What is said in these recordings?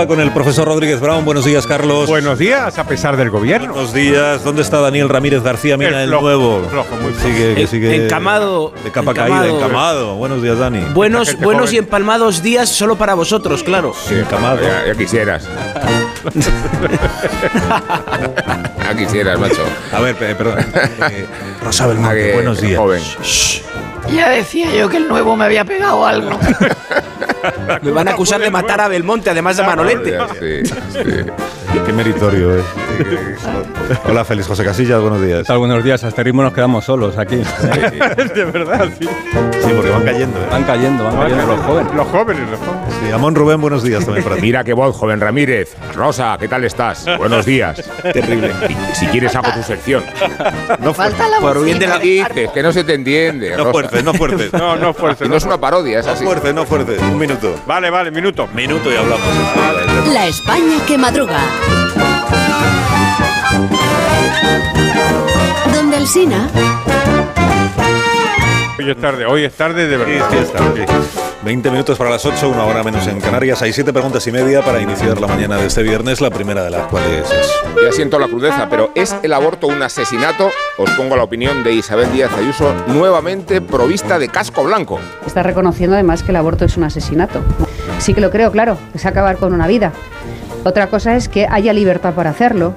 Madruga con el profesor Rodríguez Brown. Buenos días, Carlos. Buenos días, a pesar del gobierno. Buenos días. ¿Dónde está Daniel Ramírez García? Mira, el, flojo, nuevo. flojo, muy flojo. Sigue, que En- sigue encamado, De capa encamado. caída, encamado. Buenos días, Dani. Buenos, buenos joven. y empalmados días solo para vosotros, claro. Sí, encamado. Ya, ya quisieras. ya quisieras, macho. A ver, pe- perdón. Eh, Rosa Belmonte, buenos días. Joven. Ya decía yo que el nuevo me había pegado algo. Me van a acusar de matar a Belmonte, además de Manolete. Ya, sí, sí. Qué meritorio, eh. Hola, Félix José Casillas, buenos días. ¿Qué tal? Buenos días. A este ritmo nos quedamos solos aquí. de verdad, sí. Sí, porque van cayendo. eh. Van cayendo, van cayendo los jóvenes. Los jóvenes, los jóvenes. Sí, Amón Rubén, buenos días también para ti. Mira qué voz, joven Ramírez. Rosa, ¿qué tal estás? Buenos días. Terrible. Y si quieres, hago tu sección. No Falta la Por bien de la- ¿Qué dices? Que no se te entiende. No Rosa. fuertes, no fuertes. No, no fuerza. Y no es una parodia, es No así. fuertes, no fuertes. Un minuto. Vale, vale, minuto. Minuto y hablamos. La España que madruga. Donde el Sina. Hoy es tarde, hoy es tarde de Sí, verdad. sí, sí. 20 minutos para las 8, una hora menos en Canarias. Hay siete preguntas y media para iniciar la mañana de este viernes, la primera de las cuales es... Ya siento la crudeza, pero ¿es el aborto un asesinato? Os pongo la opinión de Isabel Díaz Ayuso, nuevamente provista de casco blanco. Está reconociendo además que el aborto es un asesinato. Sí que lo creo, claro, es acabar con una vida. Otra cosa es que haya libertad para hacerlo.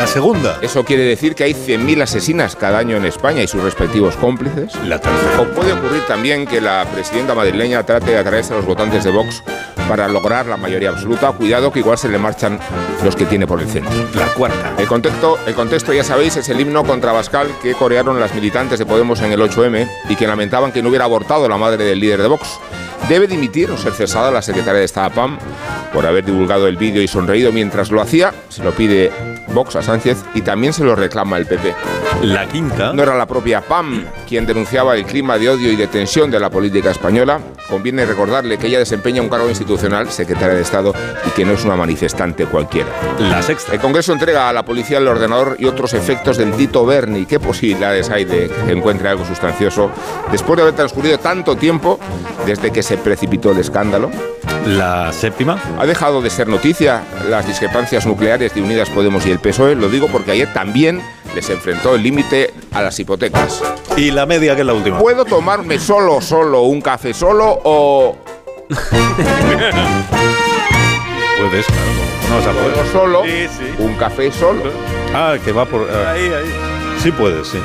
La segunda. Eso quiere decir que hay 100.000 asesinas cada año en España y sus respectivos cómplices. La tercera. O puede ocurrir también que la presidenta madrileña trate de atraerse a los votantes de Vox para lograr la mayoría absoluta. Cuidado que igual se le marchan los que tiene por el centro. La cuarta. El contexto, el contexto, ya sabéis, es el himno contra Bascal que corearon las militantes de Podemos en el 8M y que lamentaban que no hubiera abortado la madre del líder de Vox. Debe dimitir o ser cesada la secretaria de Estado PAM por haber divulgado el vídeo y sonreído mientras lo hacía. Se lo pide Vox a Sánchez y también se lo reclama el PP. La quinta. No era la propia PAM quien denunciaba el clima de odio y de tensión de la política española. Conviene recordarle que ella desempeña un cargo institucional, secretaria de Estado, y que no es una manifestante cualquiera. La sexta. El Congreso entrega a la policía el ordenador y otros efectos del Tito Berni. ¿Qué posibilidades hay de que encuentre algo sustancioso después de haber transcurrido tanto tiempo desde que se precipitó el escándalo? La séptima. Ha dejado de ser noticia las discrepancias nucleares de Unidas Podemos y el PSOE. Lo digo porque ayer también les enfrentó el límite a las hipotecas. Y la media, que es la última. ¿Puedo tomarme solo, solo un café solo o Puedes, claro. No vas a poder. solo Sí, sí. un café solo Ah, que va por... ah, Ahí, ahí. sí puedes, sí.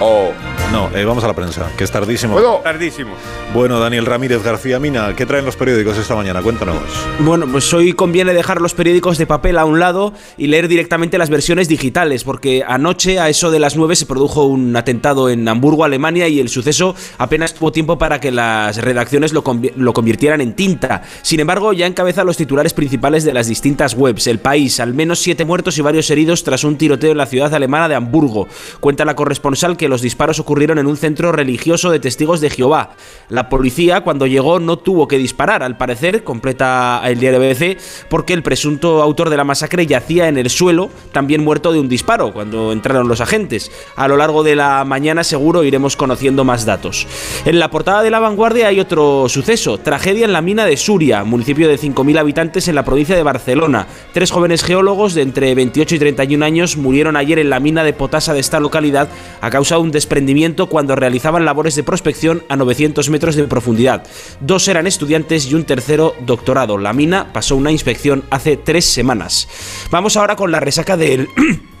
o No, eh, vamos a la prensa, que es tardísimo. puedo Tardísimo. Bueno, Daniel Ramírez García Mina, ¿qué traen los periódicos esta mañana? Cuéntanos. Bueno, pues hoy conviene dejar los periódicos de papel a un lado y leer directamente las versiones digitales, porque anoche a eso de las 9 se produjo un atentado en Hamburgo, Alemania, y el suceso apenas tuvo tiempo para que las redacciones lo, lo convirtieran en tinta. Sin embargo, ya encabeza los titulares principales de las distintas webs. El país, al menos siete muertos y varios heridos tras un tiroteo en la ciudad alemana de Hamburgo. Cuenta la corresponsal que los disparos ocurrieron en un centro religioso de testigos de Jehová. La policía, cuando llegó, no tuvo que disparar, al parecer, completa el diario BBC, porque el presunto autor de la masacre yacía en el suelo, también muerto de un disparo, cuando entraron los agentes. A lo largo de la mañana seguro iremos conociendo más datos. En la portada de la vanguardia hay otro suceso, tragedia en la mina de Suria, municipio de 5.000 habitantes en la provincia de Barcelona. Tres jóvenes geólogos de entre 28 y 31 años murieron ayer en la mina de potasa de esta localidad a causa de un desprendimiento cuando realizaban labores de prospección a 900 metros de profundidad. Dos eran estudiantes y un tercero doctorado. La mina pasó una inspección hace tres semanas. Vamos ahora con la resaca del...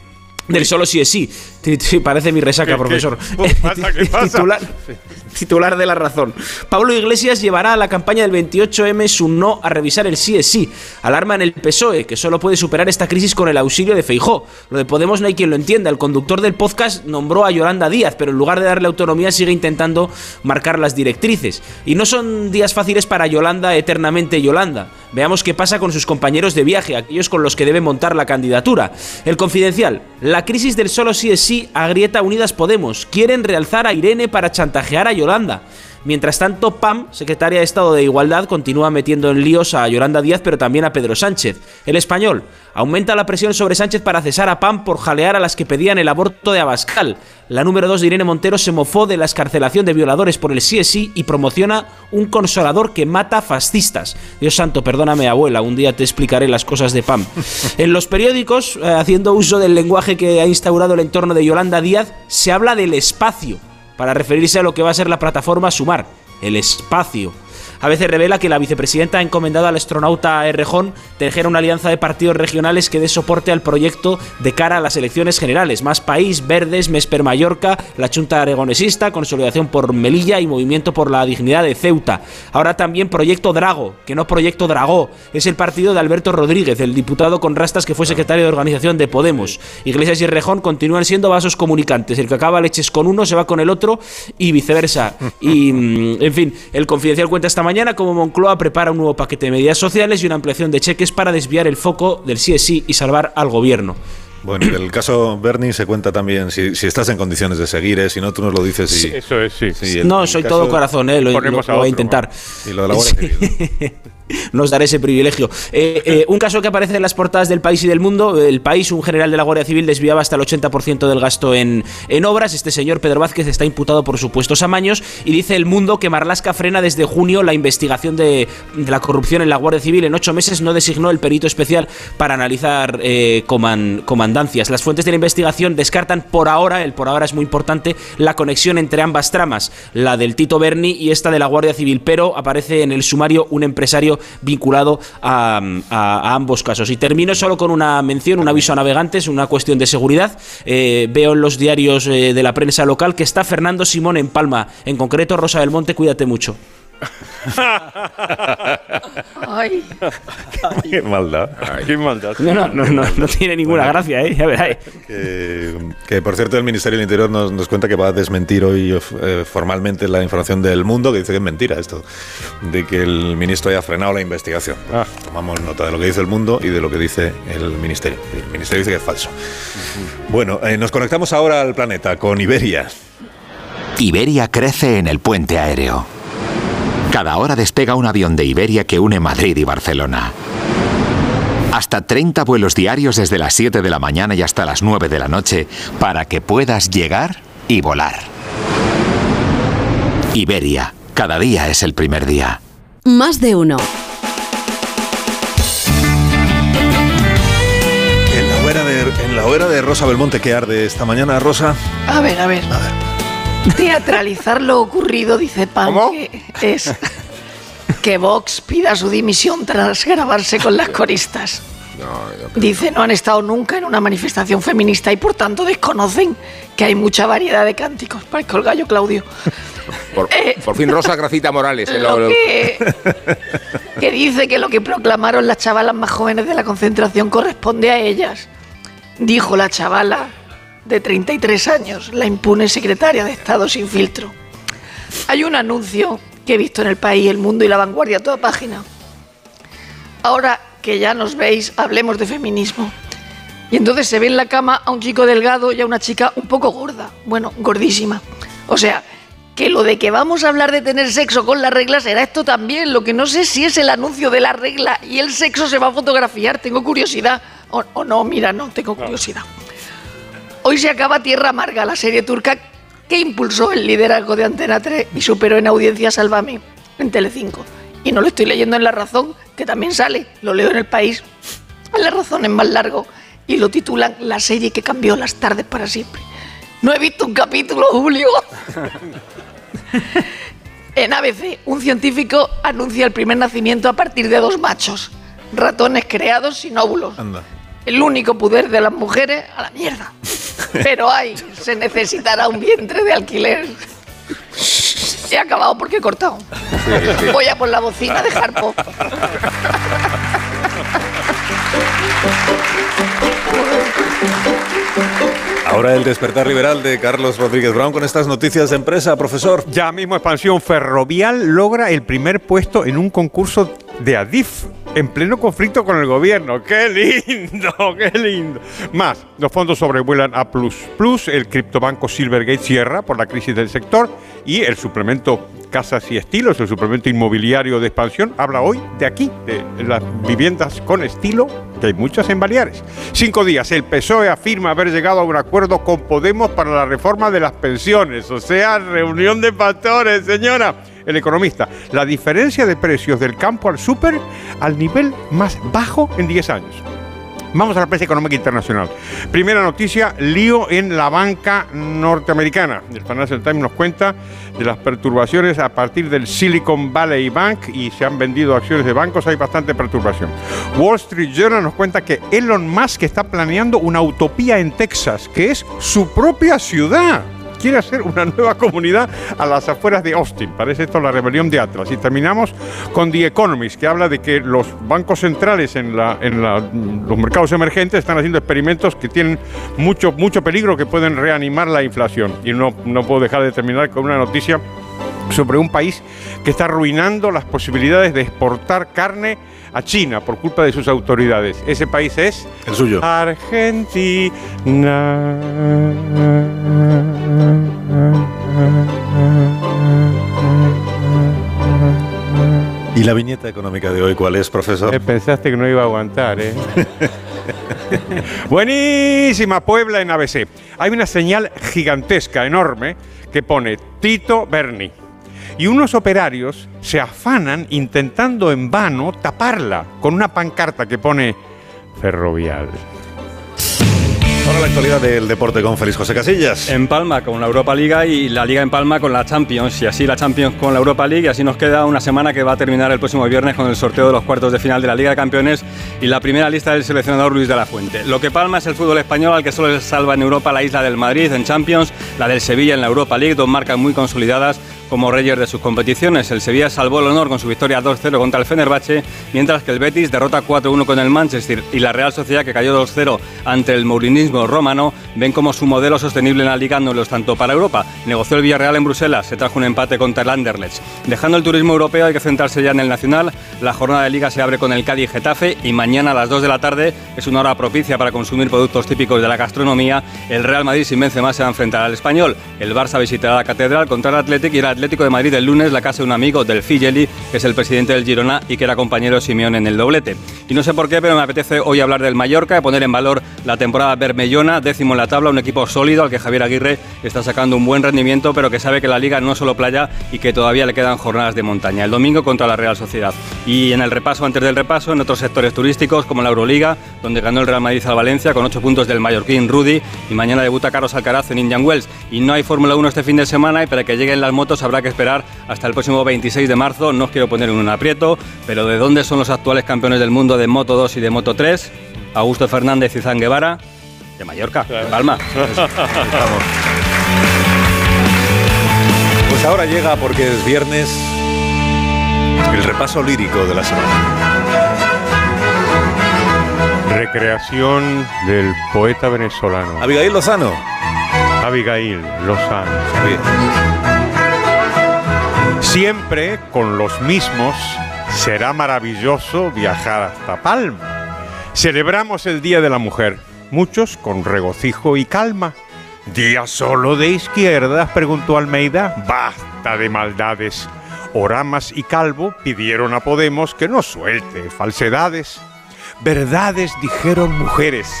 Del solo sí es sí. Parece mi resaca, ¿Qué- qué- profesor. ¿Qué pasa? ¿Qué pasa? Titular, titular de la razón. Pablo Iglesias llevará a la campaña del 28M su no a revisar el sí es sí. Alarma en el PSOE, que solo puede superar esta crisis con el auxilio de Feijó. Lo de Podemos no hay quien lo entienda. El conductor del podcast nombró a Yolanda Díaz, pero en lugar de darle autonomía sigue intentando marcar las directrices. Y no son días fáciles para Yolanda, eternamente Yolanda. Veamos qué pasa con sus compañeros de viaje, aquellos con los que debe montar la candidatura. El confidencial. La crisis del solo sí es sí agrieta Unidas Podemos. Quieren realzar a Irene para chantajear a Yolanda. Mientras tanto, Pam, secretaria de Estado de Igualdad, continúa metiendo en líos a Yolanda Díaz, pero también a Pedro Sánchez. El español aumenta la presión sobre Sánchez para cesar a Pam por jalear a las que pedían el aborto de Abascal. La número 2 de Irene Montero se mofó de la escarcelación de violadores por el sí es sí y promociona un consolador que mata fascistas. Dios santo, perdóname abuela, un día te explicaré las cosas de Pam. En los periódicos, eh, haciendo uso del lenguaje que ha instaurado el entorno de Yolanda Díaz, se habla del espacio para referirse a lo que va a ser la plataforma Sumar, el espacio. A veces revela que la vicepresidenta ha encomendado al astronauta Errejón tejer una alianza de partidos regionales que dé soporte al proyecto de cara a las elecciones generales. Más País, Verdes, Mesper Mallorca, la Chunta Aragonesista, Consolidación por Melilla y Movimiento por la Dignidad de Ceuta. Ahora también Proyecto Drago, que no Proyecto Dragó. Es el partido de Alberto Rodríguez, el diputado con rastas que fue secretario de organización de Podemos. Iglesias y Errejón continúan siendo vasos comunicantes. El que acaba leches con uno se va con el otro y viceversa. Y, mm, en fin, el Confidencial cuenta esta mañana como Moncloa prepara un nuevo paquete de medidas sociales y una ampliación de cheques para desviar el foco del sí es sí y salvar al gobierno. Bueno, y del caso Bernie se cuenta también si, si estás en condiciones de seguir, ¿eh? si no, tú nos lo dices y. Eso es, sí. Sí, el- no, soy caso- todo corazón, eh, lo, lo- lo voy a intentar. Y lo de la Guardia Civil. Nos daré ese privilegio. Eh, eh, un caso que aparece en las portadas del país y del mundo. El país, un general de la Guardia Civil, desviaba hasta el 80% del gasto en, en obras. Este señor, Pedro Vázquez, está imputado por supuestos amaños. Y dice el mundo que Marlasca frena desde junio la investigación de, la corrupción en la Guardia Civil. En ocho meses no designó el perito especial para analizar eh, coman- comandancias. Las fuentes de la investigación descartan por ahora, el por ahora es muy importante, la conexión entre ambas tramas, la del Tito Berni y esta de la Guardia Civil. Pero aparece en el sumario un empresario vinculado a, ambos casos. Y termino solo con una mención, un aviso a navegantes, una cuestión de seguridad. Eh, veo en los diarios eh, de la prensa local que está Fernando Simón en Palma. En concreto, Rosa del Monte, cuídate mucho. Ay, Qué maldad. Qué maldad. No, no, no, no, no tiene ninguna gracia, ¿eh? Ya verás. Que, que, por cierto el Ministerio del Interior nos, nos cuenta que va a desmentir hoy eh, formalmente la información del mundo, que dice que es mentira esto, de que el ministro haya frenado la investigación. Ah. Tomamos nota de lo que dice el mundo y de lo que dice el Ministerio. El Ministerio dice que es falso. Bueno, eh, nos conectamos ahora al planeta con Iberia. Iberia crece en el puente aéreo. Cada hora despega un avión de Iberia que une Madrid y Barcelona. Hasta 30 vuelos diarios desde las 7 de la mañana y hasta las 9 de la noche para que puedas llegar y volar. Iberia, cada día es el primer día. Más de uno. En la hoguera de, en la hoguera de Rosa Belmonte que arde esta mañana, Rosa. a ver, a ver. Teatralizar lo ocurrido, dice Pan, ¿Cómo? que es que Vox pida su dimisión tras grabarse con las coristas. No, Dice, no han estado nunca en una manifestación feminista y por tanto desconocen que hay mucha variedad de cánticos. Parezco el gallo Claudio. por, Eh, por fin Rosa Gracita Morales. eh, Lo lo- lo- que, que dice que lo que proclamaron las chavalas más jóvenes de la concentración corresponde a ellas. Dijo la chavala de 33 años, la impune secretaria de Estado sin filtro. Hay un anuncio que he visto en el país, el mundo y la vanguardia toda página. Ahora que ya nos veis, hablemos de feminismo. Y entonces se ve en la cama a un chico delgado y a una chica un poco gorda. Bueno, gordísima. O sea, que lo de que vamos a hablar de tener sexo con las reglas será esto también. Lo que no sé si es el anuncio de la regla y el sexo se va a fotografiar. Tengo curiosidad. O, o no, mira, no, tengo curiosidad. Hoy se acaba Tierra Amarga, la serie turca que impulsó el liderazgo de Antena 3 y superó en audiencia Sálvame en Telecinco. Y no lo estoy leyendo en La Razón, que también sale, lo leo en El País. En La Razón es más largo y lo titulan La serie que cambió las tardes para siempre. No he visto un capítulo, Julio. En ABC, un científico anuncia el primer nacimiento a partir de dos machos, ratones creados sin óvulos. Anda. El único poder de las mujeres a la mierda. Pero ay, se necesitará un vientre de alquiler. He acabado porque he cortado. Voy a por la bocina de Harpo. Ahora el despertar liberal de Carlos Rodríguez Brown con estas noticias de empresa, profesor. Ya mismo Expansión Ferrovial logra el primer puesto en un concurso de Adif en pleno conflicto con el gobierno. ¡Qué lindo! ¡Qué lindo! Más, los fondos sobrevuelan a Plus Plus, el criptobanco Silvergate cierra por la crisis del sector y el suplemento Casas y Estilos, el suplemento inmobiliario de expansión, habla hoy de aquí, de las viviendas con estilo, que hay muchas en Baleares. Cinco días, el PSOE afirma haber llegado a un acuerdo con Podemos para la reforma de las pensiones, o sea, reunión de pastores, señora el economista, la diferencia de precios del campo al súper al nivel más bajo en 10 años. Vamos a la prensa económica internacional. Primera noticia, lío en la banca norteamericana. El Financial Times nos cuenta de las perturbaciones a partir del Silicon Valley Bank y se han vendido acciones de bancos, hay bastante perturbación. Wall Street Journal nos cuenta que Elon Musk está planeando una utopía en Texas, que es su propia ciudad quiere hacer una nueva comunidad a las afueras de Austin. Parece esto la rebelión de Atlas. Y terminamos con The Economist, que habla de que los bancos centrales en, la, los mercados emergentes están haciendo experimentos que tienen mucho, mucho peligro, que pueden reanimar la inflación. Y no, no puedo dejar de terminar con una noticia sobre un país que está arruinando las posibilidades de exportar carne a China por culpa de sus autoridades. Ese país es el suyo. ¿Y la viñeta económica de hoy cuál es, profesor? Eh, pensaste que no iba a aguantar, ¿eh? Buenísima Puebla en ABC. Hay una señal gigantesca, enorme, que pone Tito Berni. Y unos operarios se afanan intentando en vano taparla con una pancarta que pone Ferrovial. Ahora la actualidad del deporte con Félix José Casillas. En Palma con la Europa Liga y la Liga en Palma con la Champions. Y así la Champions con la Europa League. Y así nos queda una semana que va a terminar el próximo viernes con el sorteo de los cuartos de final de la Liga de Campeones y la primera lista del seleccionador Luis de la Fuente. Lo que Palma es el fútbol español al que solo se salva en Europa la isla del Madrid en Champions, la del Sevilla en la Europa League, dos marcas muy consolidadas como reyes de sus competiciones. El Sevilla salvó el honor con su victoria 2-0 contra el Fenerbahce, mientras que el Betis derrota 4-1 con el Manchester y la Real Sociedad, que cayó 2-0 ante el mourinismo romano, ven como su modelo sostenible en la Liga no lo es tanto para Europa. Negoció el Villarreal en Bruselas, se trajo un empate contra el Anderlecht. Dejando el turismo europeo hay que centrarse ya en el nacional. La jornada de Liga se abre con el Cádiz Getafe y mañana a las 2 de la tarde es una hora propicia para consumir productos típicos de la gastronomía. El Real Madrid sin Benzema se va a enfrentar al Español. El Barça visitará la Catedral contra el Athletic y el Atlético de Madrid el lunes la casa de un amigo del Figeli, que es el presidente del Girona y que era compañero Simeón en el doblete. Y no sé por qué, pero me apetece hoy hablar del Mallorca, poner en valor la temporada bermellona, décimo en la tabla, un equipo sólido al que Javier Aguirre está sacando un buen rendimiento, pero que sabe que la liga no es solo playa y que todavía le quedan jornadas de montaña. El domingo contra la Real Sociedad. Y en el repaso, antes del repaso, en otros sectores turísticos como la Euroliga, donde ganó el Real Madrid al Valencia con 8 puntos del mallorquín Rudy, y mañana debuta Carlos Alcaraz en Indian Wells. Y no hay Fórmula 1 este fin de semana, y para que lleguen las motos habrá que esperar hasta el próximo 26 de marzo. No os quiero poner en un aprieto, pero ¿de dónde son los actuales campeones del mundo de Moto 2 y de Moto 3? Augusto Fernández y Zan Guevara, de Mallorca, de Palma. Pues ahora llega, porque es viernes, el repaso lírico de la semana. Recreación del poeta venezolano. Abigail Lozano. Abigail Lozano. Siempre con los mismos será maravilloso viajar hasta Palma. Celebramos el Día de la Mujer, muchos con regocijo y calma. ¿Día solo de izquierdas? preguntó Almeida. Basta de maldades. Oramas y Calvo pidieron a Podemos que no suelte falsedades. Verdades dijeron mujeres,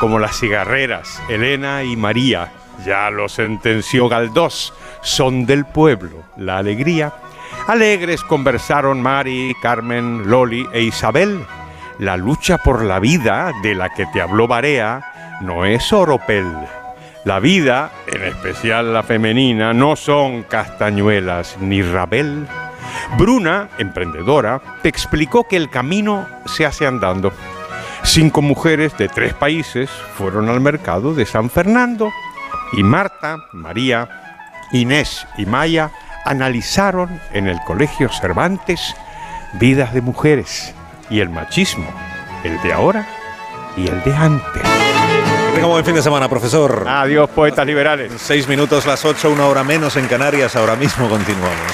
como las cigarreras, Elena y María. Ya lo sentenció Galdós, son del pueblo, la alegría. Alegres conversaron Mari, Carmen, Loli e Isabel. La lucha por la vida de la que te habló Barea no es oropel. La vida, en especial la femenina, no son castañuelas ni rabel. Bruna, emprendedora, te explicó que el camino se hace andando. Cinco mujeres de tres países fueron al mercado de San Fernando y Marta, María, Inés y Maya analizaron en el Colegio Cervantes vidas de mujeres y el machismo, el de ahora y el de antes. Tenga buen fin de semana, profesor. Adiós, poetas liberales. Seis minutos, las ocho, una hora menos en Canarias. Ahora mismo continuamos.